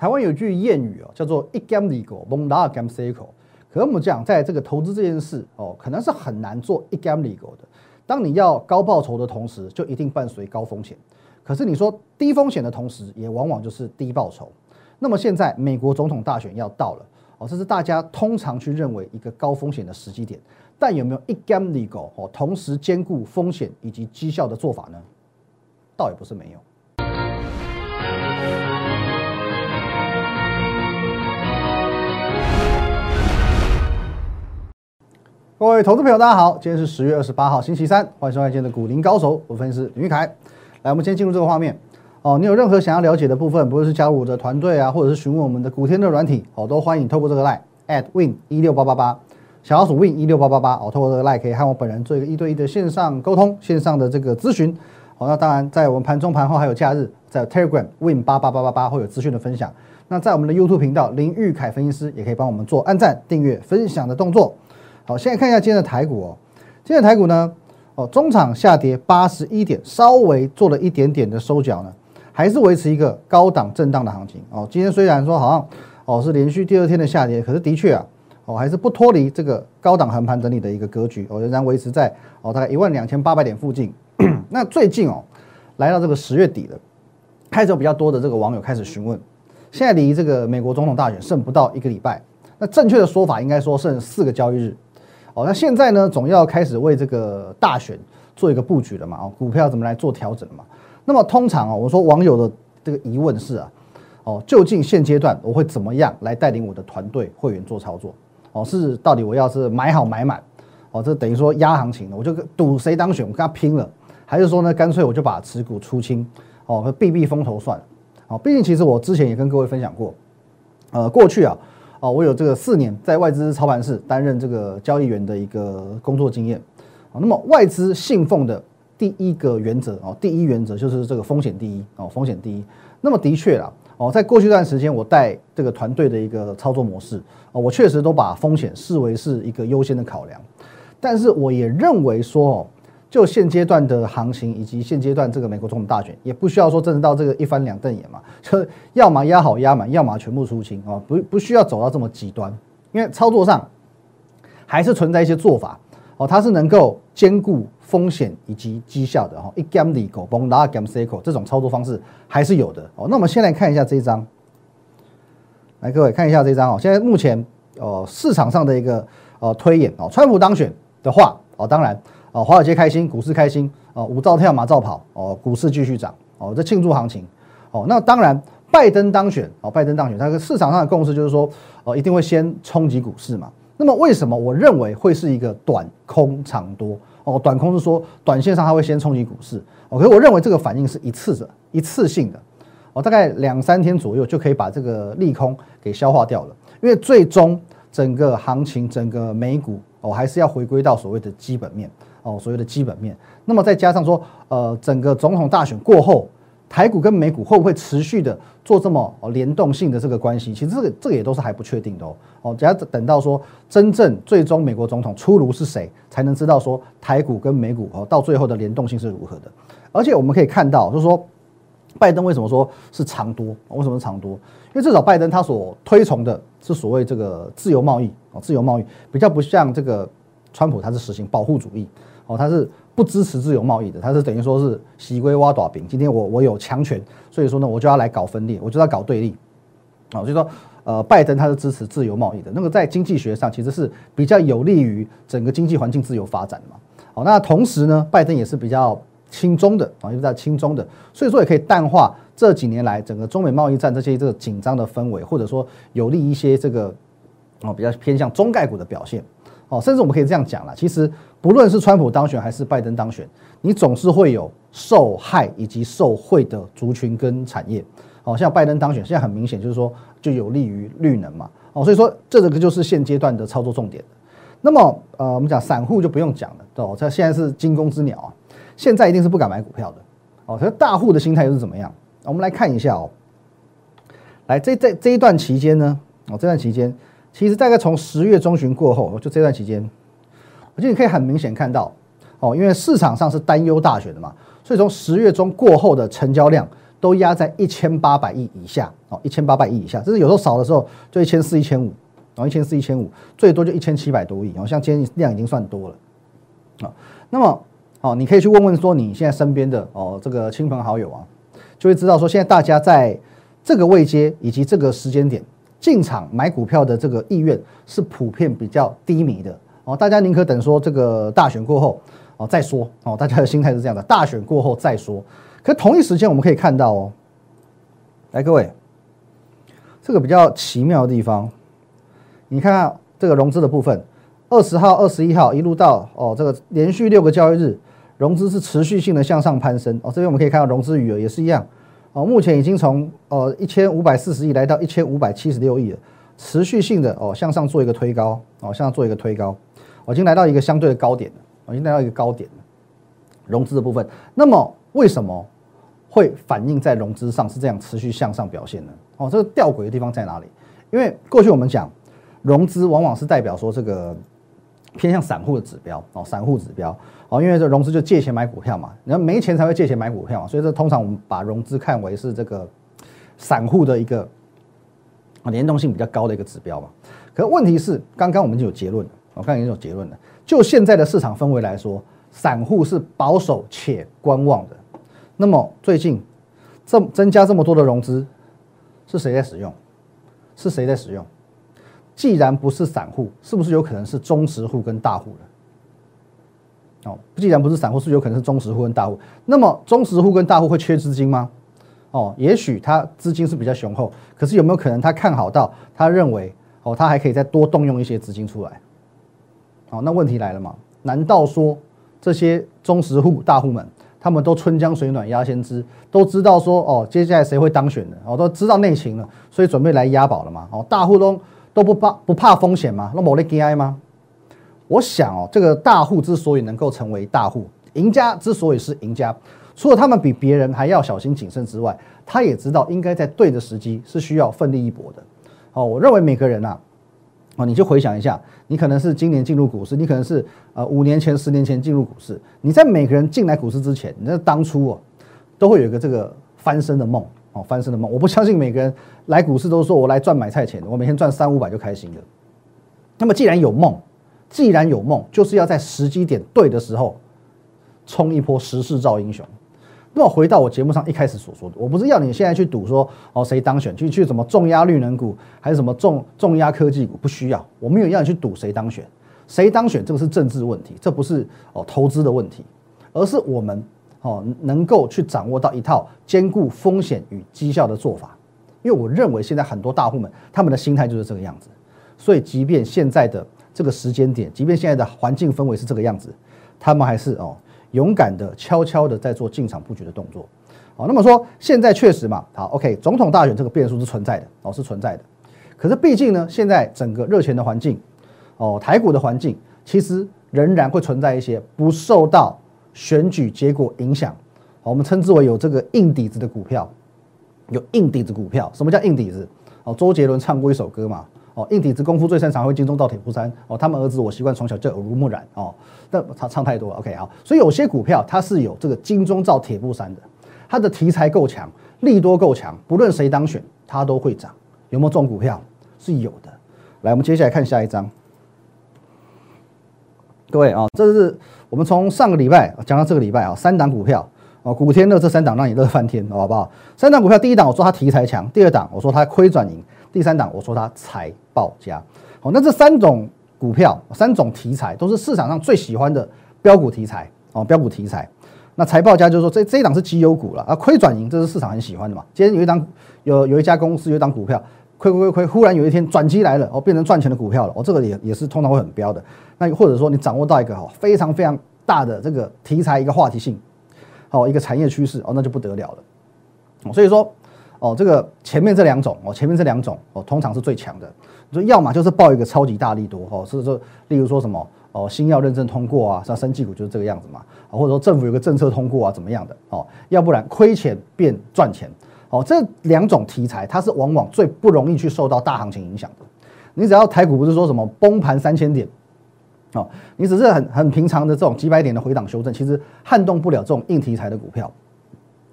台湾有句谚语哦，叫做一 gam legal，蒙达 gam cycle。可我们讲，在这个投资这件事哦，可能是很难做一 gam legal 的。当你要高报酬的同时，就一定伴随高风险。可是你说低风险的同时，也往往就是低报酬。那么现在美国总统大选要到了哦，这是大家通常去认为一个高风险的时机点。但有没有一 gam legal 哦，同时兼顾风险以及绩效的做法呢？倒也不是没有。各位投资朋友，大家好，今天是十月二十八号，星期三，欢迎收看今天的股林高手，我分析师林玉凯。来，我们先进入这个画面哦。你有任何想要了解的部分，不论是加入我的团队啊，或者是询问我们的古天乐软体哦，都欢迎透过这个 line at win 一六八八八，小老鼠 win 一六八八八哦，透过这个 line 可以和我本人做一个一对一的线上沟通，线上的这个咨询。好，那当然在我们盘中、盘后还有假日，在 Telegram win 八八八八八会有资讯的分享。那在我们的 YouTube 频道林玉凯分析师也可以帮我们做按赞、订阅、分享的动作。好，现在看一下今天的台股哦。今天的台股呢，哦，中场下跌八十一点，稍微做了一点点的收脚呢，还是维持一个高档震荡的行情哦。今天虽然说好像哦是连续第二天的下跌，可是的确啊，哦还是不脱离这个高档横盘整理的一个格局哦，仍然维持在哦大概一万两千八百点附近。那最近哦，来到这个十月底了，开始有比较多的这个网友开始询问，现在离这个美国总统大选剩不到一个礼拜，那正确的说法应该说剩四个交易日。那现在呢，总要开始为这个大选做一个布局了嘛？哦，股票怎么来做调整嘛？那么通常啊，我说网友的这个疑问是啊，哦，究竟现阶段我会怎么样来带领我的团队会员做操作？哦，是到底我要是买好买满？哦，这等于说压行情了，我就赌谁当选，我跟他拼了？还是说呢，干脆我就把持股出清？哦，避避风头算了。哦，毕竟其实我之前也跟各位分享过，呃，过去啊。哦，我有这个四年在外资操盘室担任这个交易员的一个工作经验。啊，那么外资信奉的第一个原则哦，第一原则就是这个风险第一哦，风险第一。那么的确啦，哦，在过去一段时间我带这个团队的一个操作模式，哦，我确实都把风险视为是一个优先的考量。但是我也认为说哦。就现阶段的行情，以及现阶段这个美国总统大选，也不需要说真的到这个一翻两瞪眼嘛，就要么压好压满，要么全部出清啊，不不需要走到这么极端，因为操作上还是存在一些做法哦，它是能够兼顾风险以及绩效的哈，一 gam 里狗崩拉 gam cycle 这种操作方式还是有的哦。那我们先来看一下这一张，来各位看一下这张哦，现在目前呃市场上的一个呃推演哦，川普当选的话哦，当然。哦，华尔街开心，股市开心，哦，五照跳，马照跑，哦，股市继续涨，哦，这庆祝行情，哦，那当然，拜登当选，哦，拜登当选，他个市场上的共识就是说，哦，一定会先冲击股市嘛。那么为什么我认为会是一个短空长多？哦，短空是说短线上它会先冲击股市，哦，可是我认为这个反应是一次的，一次性的，哦，大概两三天左右就可以把这个利空给消化掉了，因为最终整个行情，整个美股，哦，还是要回归到所谓的基本面。哦，所谓的基本面，那么再加上说，呃，整个总统大选过后，台股跟美股会不会持续的做这么联动性的这个关系？其实这个这个也都是还不确定的哦。哦，只要等到说真正最终美国总统出炉是谁，才能知道说台股跟美股哦到最后的联动性是如何的。而且我们可以看到，就是说拜登为什么说是长多？为什么是长多？因为至少拜登他所推崇的是所谓这个自由贸易哦，自由贸易比较不像这个川普他是实行保护主义。哦，他是不支持自由贸易的，他是等于说是洗龟挖爪饼。今天我我有强权，所以说呢，我就要来搞分裂，我就要搞对立。哦，所以说，呃，拜登他是支持自由贸易的，那个在经济学上其实是比较有利于整个经济环境自由发展的嘛。好，那同时呢，拜登也是比较轻中的啊，也比较轻中的，所以说也可以淡化这几年来整个中美贸易战这些这个紧张的氛围，或者说有利一些这个哦比较偏向中概股的表现。哦，甚至我们可以这样讲了，其实不论是川普当选还是拜登当选，你总是会有受害以及受贿的族群跟产业。哦，像拜登当选，现在很明显就是说就有利于绿能嘛。哦，所以说这个就是现阶段的操作重点。那么呃，我们讲散户就不用讲了，哦，这现在是惊弓之鸟啊，现在一定是不敢买股票的。哦，可是大户的心态又是怎么样？我们来看一下哦，来这这这一段期间呢，哦，这段期间。其实大概从十月中旬过后，就这段期间，我觉得你可以很明显看到，哦，因为市场上是担忧大选的嘛，所以从十月中过后的成交量都压在一千八百亿以下哦，一千八百亿以下，这是有时候少的时候就一千四、一千五，然后一千四、一千五，最多就一千七百多亿哦，像今天量已经算多了啊。那么哦，你可以去问问说你现在身边的哦这个亲朋好友啊，就会知道说现在大家在这个位阶以及这个时间点进场买股票的这个意愿是普遍比较低迷的哦，大家宁可等说这个大选过后哦再说哦，大家的心态是这样的，大选过后再说。可同一时间，我们可以看到哦，来各位，这个比较奇妙的地方，你看看这个融资的部分，二十号、二十一号一路到哦，这个连续六个交易日，融资是持续性的向上攀升哦。这边我们可以看到融资余额也是一样哦，目前已经从呃一千五百四十亿来到一千五百七十六亿了，持续性的哦向上做一个推高哦，向上做一个推高，我已经来到一个相对的高点了，我已经来到一个高点了，融资的部分，那么。为什么会反映在融资上是这样持续向上表现呢？哦，这个吊诡的地方在哪里？因为过去我们讲融资往往是代表说这个偏向散户的指标哦，散户指标哦，因为这融资就借钱买股票嘛，然后没钱才会借钱买股票，所以这通常我们把融资看为是这个散户的一个联动性比较高的一个指标嘛。可问题是，刚刚我们就有结论了，我刚刚已经有结论了，就现在的市场氛围来说。散户是保守且观望的，那么最近这增加这么多的融资，是谁在使用？是谁在使用？既然不是散户，是不是有可能是中实户跟大户的？哦，既然不是散户，是有可能是中实户跟大户。那么中实户跟大户会缺资金吗？哦，也许他资金是比较雄厚，可是有没有可能他看好到，他认为哦，他还可以再多动用一些资金出来？哦，那问题来了嘛？难道说？这些中实户大户们，他们都春江水暖鸭先知，都知道说哦，接下来谁会当选的哦，都知道内情了，所以准备来押宝了嘛。哦，大户都都不怕不怕风险吗？那某类 GI 吗？我想哦，这个大户之所以能够成为大户赢家，之所以是赢家，除了他们比别人还要小心谨慎之外，他也知道应该在对的时机是需要奋力一搏的。哦，我认为每个人啊。哦，你就回想一下，你可能是今年进入股市，你可能是呃五年前、十年前进入股市。你在每个人进来股市之前，你在当初哦，都会有一个这个翻身的梦哦，翻身的梦。我不相信每个人来股市都说我来赚买菜钱，我每天赚三五百就开心了。那么既然有梦，既然有梦，就是要在时机点对的时候冲一波时势造英雄。那么回到我节目上一开始所说的，我不是要你现在去赌说哦谁当选，去去什么重压绿能股，还是什么重重压科技股，不需要。我没有要你去赌谁当选，谁当选这个是政治问题，这不是哦投资的问题，而是我们哦能够去掌握到一套兼顾风险与绩效的做法。因为我认为现在很多大户们他们的心态就是这个样子，所以即便现在的这个时间点，即便现在的环境氛围是这个样子，他们还是哦。勇敢的、悄悄的在做进场布局的动作，好，那么说现在确实嘛，好，OK，总统大选这个变数是存在的，哦，是存在的。可是毕竟呢，现在整个热钱的环境，哦，台股的环境，其实仍然会存在一些不受到选举结果影响，我们称之为有这个硬底子的股票，有硬底子股票。什么叫硬底子？哦，周杰伦唱过一首歌嘛。哦，硬底子功夫最擅长，会金钟到铁布衫。哦，他们儿子我习惯从小就耳濡目染。哦，但他唱太多了。OK 啊，所以有些股票它是有这个金钟罩铁布衫的，它的题材够强，利多够强，不论谁当选，它都会涨。有没有中股票？是有的。来，我们接下来看下一章。各位啊，这是我们从上个礼拜讲到这个礼拜啊，三档股票哦，古天乐这三档让你乐翻天，好不好？三档股票，第一档我说它题材强，第二档我说它亏转盈。第三档，我说它财报佳，好，那这三种股票，三种题材都是市场上最喜欢的标股题材哦，标股题材。那财报佳就是说这这一档是绩优股了啊，亏转盈这是市场很喜欢的嘛。今天有一档有有一家公司有一档股票亏亏亏亏，忽然有一天转机来了哦，变成赚钱的股票了哦，这个也也是通常会很标的。那或者说你掌握到一个哦非常非常大的这个题材一个话题性，哦一个产业趋势哦，那就不得了了。所以说。哦，这个前面这两种哦，前面这两种哦，通常是最强的。你说要么就是报一个超级大力多哦，是说，例如说什么哦，新药认证通过啊，像生技股就是这个样子嘛，或者说政府有个政策通过啊，怎么样的哦？要不然亏钱变赚钱哦，这两种题材它是往往最不容易去受到大行情影响的。你只要台股不是说什么崩盘三千点哦，你只是很很平常的这种几百点的回档修正，其实撼动不了这种硬题材的股票。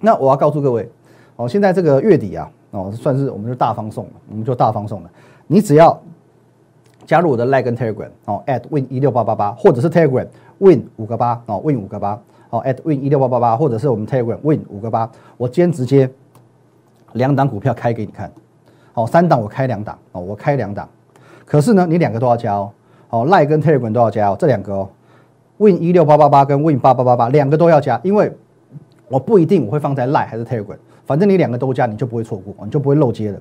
那我要告诉各位。哦，现在这个月底啊，哦，算是我们就大放送了，我们就大放送了。你只要加入我的 Line 跟 Telegram 哦，at win 一六八八八，或者是 Telegram win 五个八哦，win 五个八哦，at win 一六八八八，或者是我们 Telegram win 五个八，我今天直接两档股票开给你看，哦，三档我开两档哦，我开两档，可是呢，你两个都要加哦，哦，Line 跟 Telegram 都要加哦，这两个哦，win 一六八八八跟 win 八八八八两个都要加，因为我不一定我会放在 Line 还是 Telegram。反正你两个都加，你就不会错过，你就不会漏接的。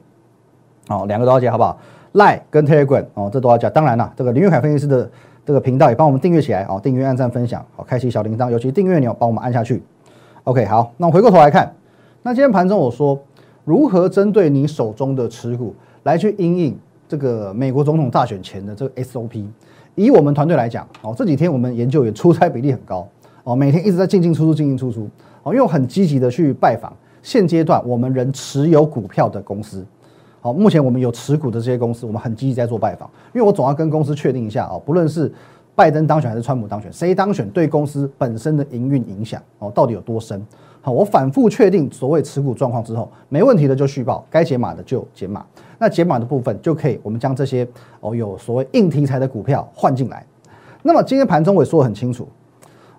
哦，两个都要加，好不好？Line 跟 Telegram 哦，这都要加。当然了，这个林玉凯分析师的这个频道也帮我们订阅起来哦，订阅、按赞、分享，好，开启小铃铛，尤其订阅钮帮我们按下去。OK，好，那我回过头来看，那今天盘中我说如何针对你手中的持股来去应应这个美国总统大选前的这个 SOP。以我们团队来讲，哦，这几天我们研究员出差比例很高，哦，每天一直在进进出出、进进出出，哦，因为我很积极的去拜访。现阶段我们仍持有股票的公司，好，目前我们有持股的这些公司，我们很积极在做拜访，因为我总要跟公司确定一下哦，不论是拜登当选还是川普当选，谁当选对公司本身的营运影响哦，到底有多深？我反复确定所谓持股状况之后，没问题的就续报，该解码的就解码，那解码的部分就可以我们将这些哦有所谓硬题材的股票换进来。那么今天盘中我也说的很清楚，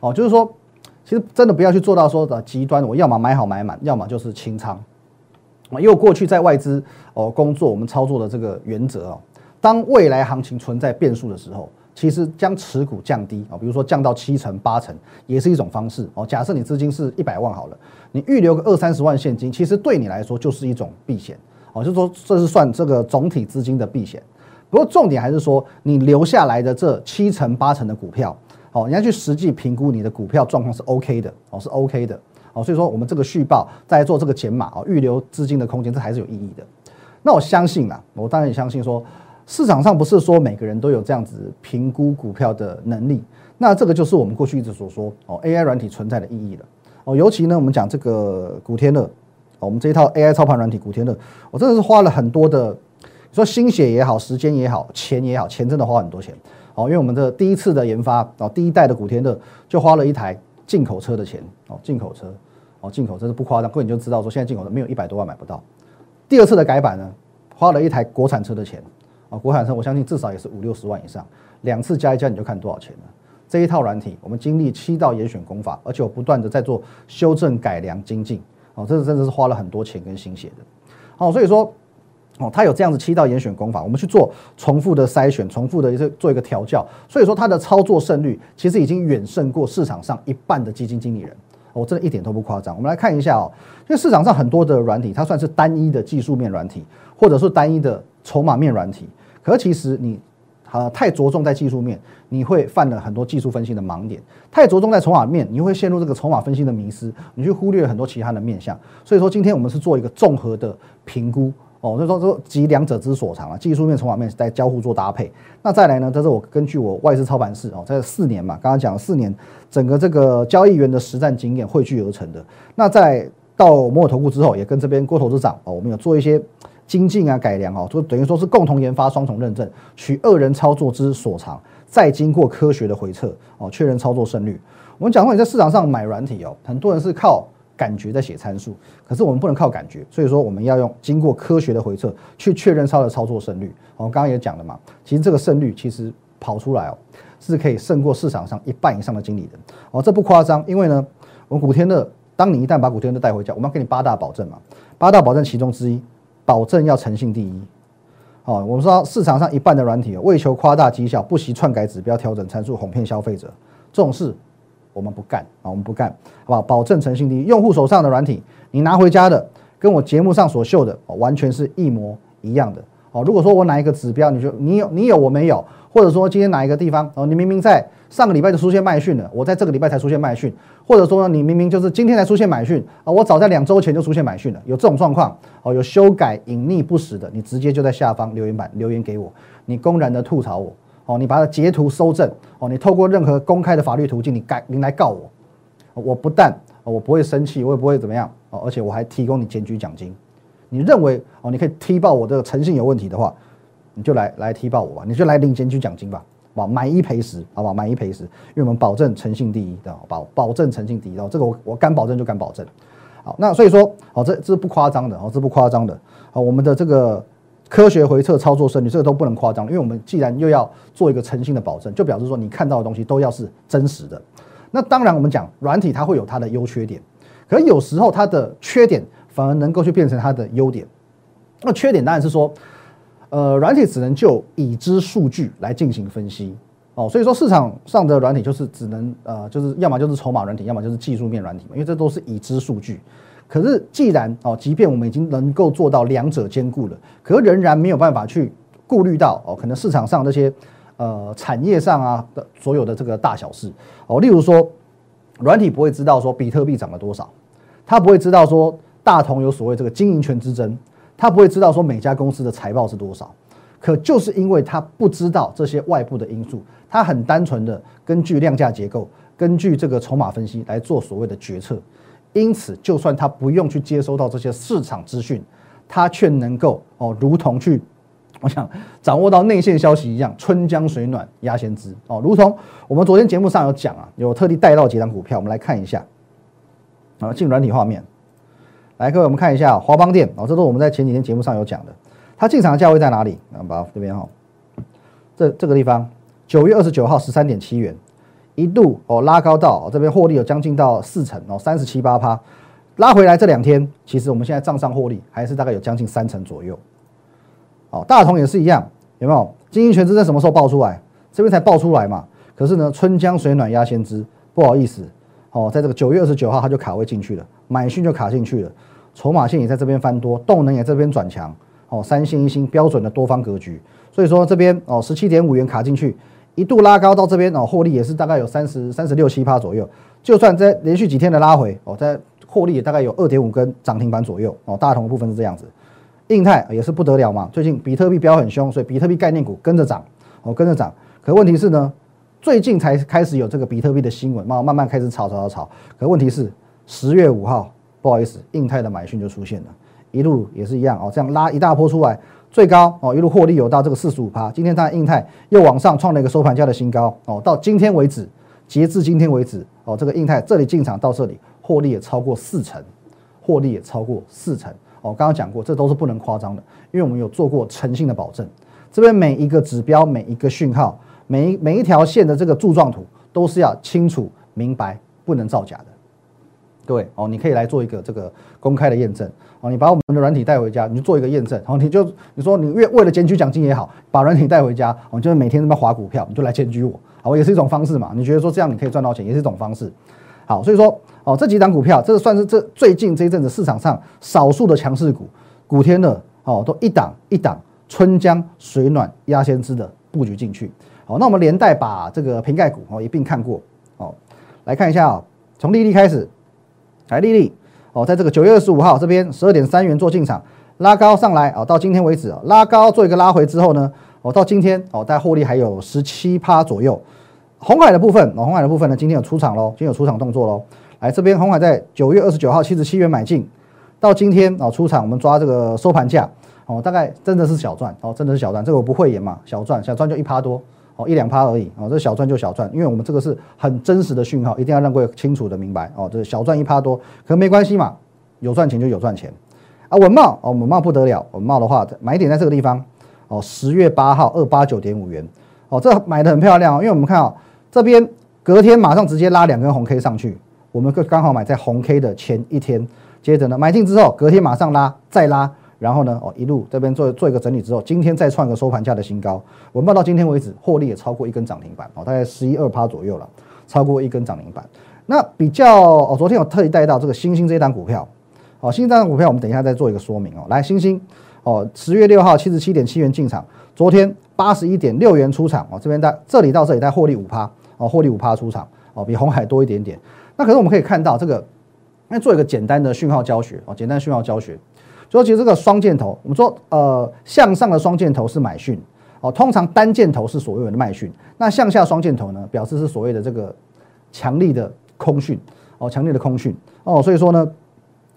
哦，就是说。其实真的不要去做到说的极端，我要么买好买满，要么就是清仓。啊，因为过去在外资哦工作，我们操作的这个原则哦，当未来行情存在变数的时候，其实将持股降低啊，比如说降到七成八成，也是一种方式哦。假设你资金是一百万好了，你预留个二三十万现金，其实对你来说就是一种避险哦，就是说这是算这个总体资金的避险。不过重点还是说，你留下来的这七成八成的股票。哦，你要去实际评估你的股票状况是 OK 的，哦是 OK 的，哦所以说我们这个续报在做这个减码哦，预留资金的空间，这还是有意义的。那我相信啦，我当然也相信说，市场上不是说每个人都有这样子评估股票的能力。那这个就是我们过去一直所说哦，AI 软体存在的意义了。哦，尤其呢，我们讲这个古天乐，我们这一套 AI 操盘软体古天乐，我真的是花了很多的，你说心血也好，时间也好，钱也好，钱真的花很多钱。哦，因为我们的第一次的研发，哦，第一代的古天乐就花了一台进口车的钱，哦，进口车，哦，进口车是不夸张，各位你就知道说现在进口车没有一百多万买不到。第二次的改版呢，花了一台国产车的钱，啊，国产车我相信至少也是五六十万以上，两次加一加你就看多少钱了。这一套软体，我们经历七道严选功法，而且我不断的在做修正、改良、精进，哦，这是真的是花了很多钱跟心血的。好，所以说。哦，它有这样子七道严选功法，我们去做重复的筛选，重复的一个做一个调教，所以说它的操作胜率其实已经远胜过市场上一半的基金经理人，我真的一点都不夸张。我们来看一下哦，因为市场上很多的软体，它算是单一的技术面软体，或者是单一的筹码面软体，可其实你啊太着重在技术面，你会犯了很多技术分析的盲点；太着重在筹码面，你会陷入这个筹码分析的迷失，你去忽略了很多其他的面向。所以说，今天我们是做一个综合的评估。哦，所以说说集两者之所长啊，技术面、筹码面在交互做搭配。那再来呢，这是我根据我外资操盘室哦，在四年嘛，刚刚讲了四年，整个这个交易员的实战经验汇聚而成的。那在到摩尔投顾之后，也跟这边郭投资长哦，我们有做一些精进啊、改良哦，就等于说是共同研发、双重认证，取二人操作之所长，再经过科学的回测哦，确认操作胜率。我们讲过，你在市场上买软体哦，很多人是靠。感觉在写参数，可是我们不能靠感觉，所以说我们要用经过科学的回测去确认它的操作胜率。我刚刚也讲了嘛，其实这个胜率其实跑出来哦，是可以胜过市场上一半以上的经理人哦，这不夸张。因为呢，我们古天乐，当你一旦把古天乐带回家，我们要给你八大保证嘛，八大保证其中之一，保证要诚信第一。哦，我们说市场上一半的软体为求夸大绩效，不惜篡改指标、调整参数，哄骗消费者，这种事。我们不干啊，我们不干，好不好？保证诚信第一。用户手上的软体，你拿回家的，跟我节目上所秀的完全是一模一样的。哦，如果说我哪一个指标，你就你有你有我没有，或者说今天哪一个地方哦，你明明在上个礼拜就出现卖讯了，我在这个礼拜才出现卖讯，或者说，你明明就是今天才出现买讯啊，我早在两周前就出现买讯了，有这种状况哦，有修改隐匿不实的，你直接就在下方留言板留言给我，你公然的吐槽我。哦，你把它截图收证，哦，你透过任何公开的法律途径，你改，你来告我，我不但我不会生气，我也不会怎么样，哦，而且我还提供你检举奖金。你认为哦，你可以踢爆我的诚信有问题的话，你就来来踢爆我吧，你就来领检举奖金吧，好吧，买一赔十，好吧，买一赔十，因为我们保证诚信第一，的保保证诚信第一，哦，这个我我敢保证就敢保证。好，那所以说，好，这这是不夸张的，哦，这不夸张的，好，我们的这个科学回测操作胜率，这个都不能夸张，因为我们既然又要做一个诚信的保证，就表示说你看到的东西都要是真实的。那当然，我们讲软体它会有它的优缺点，可有时候它的缺点反而能够去变成它的优点。那缺点当然是说，呃，软体只能就已知数据来进行分析。哦，所以说市场上的软体就是只能呃，就是要么就是筹码软体，要么就是技术面软体嘛，因为这都是已知数据。可是既然哦，即便我们已经能够做到两者兼顾了，可仍然没有办法去顾虑到哦，可能市场上这些呃产业上啊的所有的这个大小事哦，例如说软体不会知道说比特币涨了多少，它不会知道说大同有所谓这个经营权之争，他不会知道说每家公司的财报是多少。可就是因为他不知道这些外部的因素。他很单纯的根据量价结构，根据这个筹码分析来做所谓的决策，因此就算他不用去接收到这些市场资讯，他却能够哦，如同去 我想掌握到内线消息一样，春江水暖鸭先知哦，如同我们昨天节目上有讲啊，有特地带到几张股票，我们来看一下，啊，进软体画面，来各位我们看一下华邦电哦，这都是我们在前几天节目上有讲的，它进场的价位在哪里？啊，把这边哈，这这个地方。九月二十九号十三点七元，一度哦拉高到这边获利有将近到四成哦三十七八趴，拉回来这两天，其实我们现在账上获利还是大概有将近三成左右。哦，大同也是一样，有没有？经营权之在什么时候爆出来？这边才爆出来嘛。可是呢，春江水暖鸭先知，不好意思哦，在这个九月二十九号它就卡位进去了，买讯就卡进去了，筹码线也在这边翻多，动能也这边转强哦，三星一星标准的多方格局，所以说这边哦十七点五元卡进去。一度拉高到这边哦，获利也是大概有三十三十六七趴左右。就算在连续几天的拉回哦，在获利也大概有二点五根涨停板左右哦。大同的部分是这样子，印泰也是不得了嘛。最近比特币飙很凶，所以比特币概念股跟着涨哦，跟着涨。可问题是呢，最近才开始有这个比特币的新闻，慢慢慢开始炒炒炒炒。可问题是十月五号，不好意思，印泰的买讯就出现了，一路也是一样哦，这样拉一大波出来。最高哦，一路获利有到这个四十五趴。今天它印泰又往上创了一个收盘价的新高哦。到今天为止，截至今天为止哦，这个印泰这里进场到这里获利也超过四成，获利也超过四成哦。刚刚讲过，这都是不能夸张的，因为我们有做过诚信的保证。这边每一个指标、每一个讯号、每一每一条线的这个柱状图都是要清楚明白，不能造假的。各位哦，你可以来做一个这个公开的验证哦。你把我们的软体带回家，你就做一个验证。然后你就你说你为为了检举奖金也好，把软体带回家，哦，就每天这么划股票，你就来检举我，好，也是一种方式嘛。你觉得说这样你可以赚到钱，也是一种方式。好，所以说哦，这几档股票，这个算是这最近这一阵子市场上少数的强势股，古天乐哦，都一档一档春江水暖鸭先知的布局进去。好，那我们连带把这个瓶盖股哦一并看过。哦，来看一下哦，从利率开始。来，丽丽哦，在这个九月二十五号这边十二点三元做进场，拉高上来啊，到今天为止啊，拉高做一个拉回之后呢，哦，到今天哦，大概获利还有十七趴左右。红海的部分，哦，红海的部分呢，今天有出场喽，今天有出场动作喽。来这边，红海在九月二十九号七十七元买进，到今天哦出场，我们抓这个收盘价哦，大概真的是小赚哦，真的是小赚，这个我不会演嘛，小赚小赚就一趴多。哦，一两趴而已哦，这小赚就小赚，因为我们这个是很真实的讯号，一定要让各位清楚的明白哦。这小赚一趴多，可没关系嘛，有赚钱就有赚钱啊。文茂哦，文茂不得了，文茂的话买点在这个地方哦，十月八号二八九点五元哦，这买的很漂亮哦，因为我们看啊，这边隔天马上直接拉两根红 K 上去，我们刚好买在红 K 的前一天，接着呢买进之后，隔天马上拉再拉。然后呢，哦，一路这边做做一个整理之后，今天再创一个收盘价的新高。我们报到今天为止，获利也超过一根涨停板，哦，大概十一二趴左右了，超过一根涨停板。那比较，哦，昨天有特意带到这个星星这一档股票，哦，星星这档股票，我们等一下再做一个说明哦。来，星星，哦，十月六号七十七点七元进场，昨天八十一点六元出场，哦，这边在这里到这里在获利五趴，哦，获利五趴出场，哦，比红海多一点点。那可是我们可以看到这个，那做一个简单的讯号教学，哦，简单讯号教学。所以其实这个双箭头，我们说呃向上的双箭头是买讯哦，通常单箭头是所谓的卖讯。那向下双箭头呢，表示是所谓的这个强力的空讯哦，强力的空讯哦。所以说呢，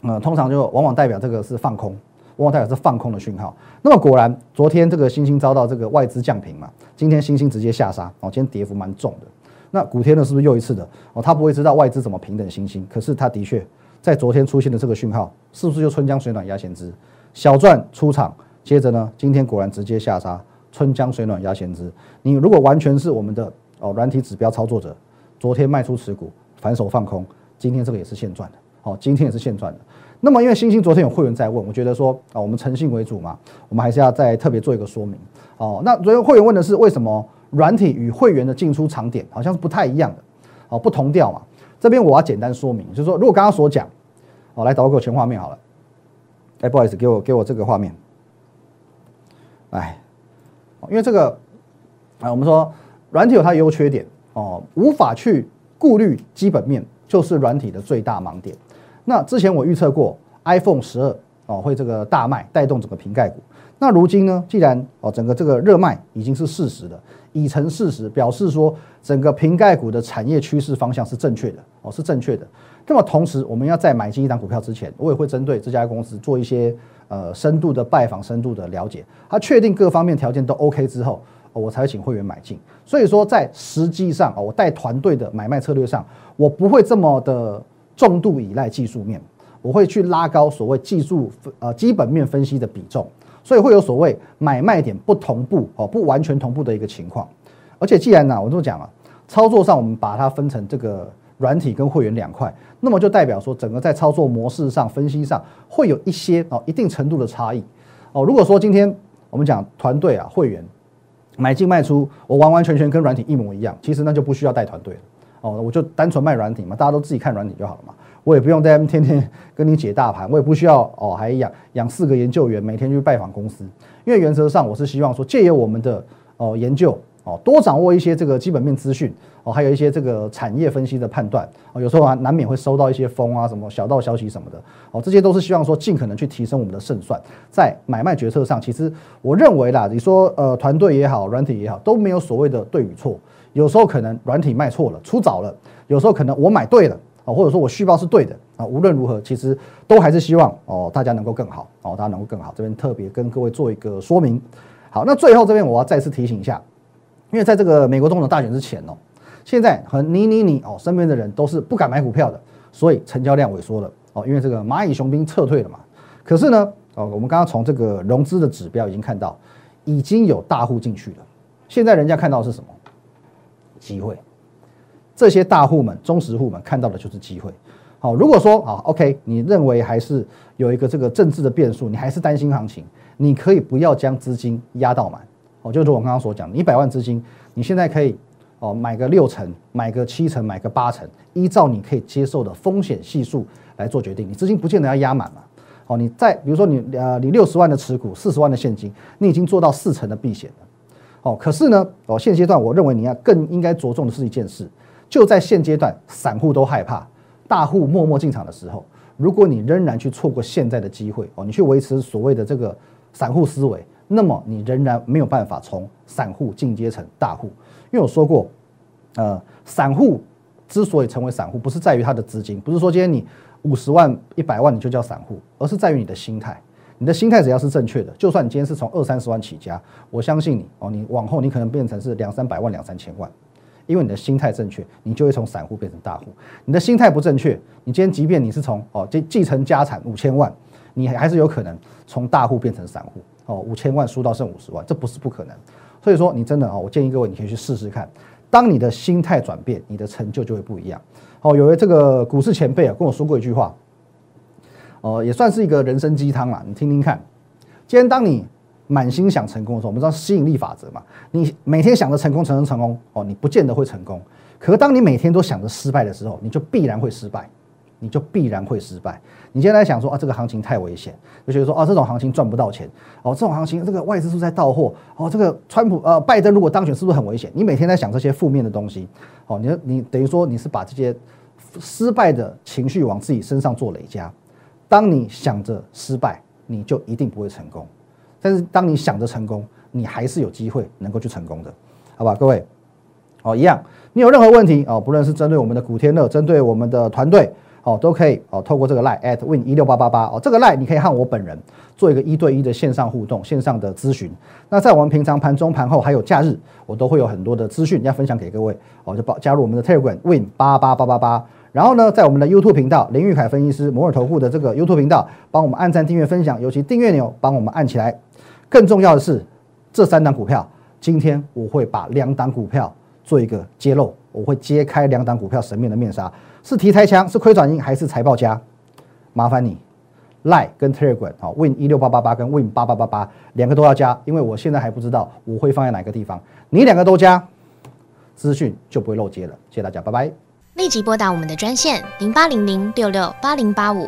呃，通常就往往代表这个是放空，往往代表是放空的讯号。那么果然，昨天这个星星遭到这个外资降平嘛，今天星星直接下杀哦，今天跌幅蛮重的。那古天呢，是不是又一次的哦？他不会知道外资怎么平等星星，可是他的确在昨天出现的这个讯号，是不是就春江水暖鸭先知？小赚出场，接着呢，今天果然直接下杀，春江水暖鸭先知。你如果完全是我们的哦软体指标操作者，昨天卖出持股，反手放空，今天这个也是现赚的，哦，今天也是现赚的。那么因为星星昨天有会员在问，我觉得说啊，我们诚信为主嘛，我们还是要再特别做一个说明。哦，那昨天会员问的是为什么软体与会员的进出场点好像是不太一样的，哦，不同调嘛。这边我要简单说明，就是说如果刚刚所讲，哦，来导给我全画面好了。哎，不好意思，给我给我这个画面。哎，因为这个，啊，我们说软体有它的优缺点哦，无法去顾虑基本面，就是软体的最大盲点。那之前我预测过 iPhone 十二哦会这个大卖，带动整个瓶盖股。那如今呢，既然哦整个这个热卖已经是事实了，已成事实，表示说整个瓶盖股的产业趋势方向是正确的哦，是正确的。那么同时，我们要在买进一档股票之前，我也会针对这家公司做一些呃深度的拜访、深度的了解。它确定各方面条件都 OK 之后，我才会请会员买进。所以说，在实际上啊，我带团队的买卖策略上，我不会这么的重度依赖技术面，我会去拉高所谓技术呃基本面分析的比重，所以会有所谓买卖点不同步哦，不完全同步的一个情况。而且既然呢，我这么讲啊，操作上我们把它分成这个。软体跟会员两块，那么就代表说，整个在操作模式上、分析上会有一些哦一定程度的差异哦。如果说今天我们讲团队啊，会员买进卖出，我完完全全跟软体一模一样，其实那就不需要带团队了哦，我就单纯卖软体嘛，大家都自己看软体就好了嘛，我也不用在天天跟你解大盘，我也不需要哦还养养四个研究员每天去拜访公司，因为原则上我是希望说借由我们的哦研究。哦，多掌握一些这个基本面资讯哦，还有一些这个产业分析的判断哦，有时候啊难免会收到一些风啊，什么小道消息什么的哦，这些都是希望说尽可能去提升我们的胜算，在买卖决策上，其实我认为啦，你说呃团队也好，软体也好，都没有所谓的对与错，有时候可能软体卖错了，出早了，有时候可能我买对了或者说我续报是对的啊，无论如何，其实都还是希望哦大家能够更好哦，大家能够更好，这边特别跟各位做一个说明。好，那最后这边我要再次提醒一下。因为在这个美国总统大选之前哦，现在和你你你哦身边的人都是不敢买股票的，所以成交量萎缩了哦。因为这个蚂蚁雄兵撤退了嘛。可是呢哦，我们刚刚从这个融资的指标已经看到，已经有大户进去了。现在人家看到是什么？机会。这些大户们、忠实户们看到的就是机会。好，如果说啊，OK，你认为还是有一个这个政治的变数，你还是担心行情，你可以不要将资金压到满。哦，就是我刚刚所讲，一百万资金，你现在可以哦买个六成，买个七成，买个八成，依照你可以接受的风险系数来做决定。你资金不见得要压满嘛。哦，你在比如说你呃你六十万的持股，四十万的现金，你已经做到四成的避险了。哦，可是呢，哦现阶段我认为你要更应该着重的是一件事，就在现阶段，散户都害怕，大户默默进场的时候，如果你仍然去错过现在的机会，哦，你去维持所谓的这个散户思维。那么你仍然没有办法从散户进阶成大户，因为我说过，呃，散户之所以成为散户，不是在于他的资金，不是说今天你五十万、一百万你就叫散户，而是在于你的心态。你的心态只要是正确的，就算你今天是从二三十万起家，我相信你哦，你往后你可能变成是两三百万、两三千万，因为你的心态正确，你就会从散户变成大户。你的心态不正确，你今天即便你是从哦继继承家产五千万，你还是有可能从大户变成散户。哦，五千万输到剩五十万，这不是不可能。所以说，你真的哦，我建议各位，你可以去试试看。当你的心态转变，你的成就就会不一样。哦，有位这个股市前辈啊跟我说过一句话，哦，也算是一个人生鸡汤啦，你听听看。今天当你满心想成功的时候，我们知道吸引力法则嘛，你每天想着成功、成功、成功，哦，你不见得会成功。可是当你每天都想着失败的时候，你就必然会失败。你就必然会失败。你现在想说啊，这个行情太危险，就觉得说啊，这种行情赚不到钱哦，这种行情这个外资是在到货哦，这个川普呃拜登如果当选是不是很危险？你每天在想这些负面的东西哦，你你等于说你是把这些失败的情绪往自己身上做累加。当你想着失败，你就一定不会成功；但是当你想着成功，你还是有机会能够去成功的，好吧，各位哦，一样，你有任何问题哦，不论是针对我们的古天乐，针对我们的团队。哦，都可以哦，透过这个 line at win 一六八八八哦，这个 line 你可以和我本人做一个一对一的线上互动、线上的咨询。那在我们平常盘中、盘后还有假日，我都会有很多的资讯要分享给各位哦，就报加入我们的 Telegram win 八八八八八，然后呢，在我们的 YouTube 频道林玉凯分析师摩尔投顾的这个 YouTube 频道，帮我们按赞、订阅、分享，尤其订阅钮帮我们按起来。更重要的是，这三档股票，今天我会把两档股票做一个揭露，我会揭开两档股票神秘的面纱，是题材强，是亏转盈，还是财报佳？麻烦你，lie 跟 Telegram 好，Win 一六八八八跟 Win 八八八八两个都要加，因为我现在还不知道我会放在哪个地方，你两个都加，资讯就不会漏接了。谢谢大家，拜拜。立即拨打我们的专线零八零零六六八零八五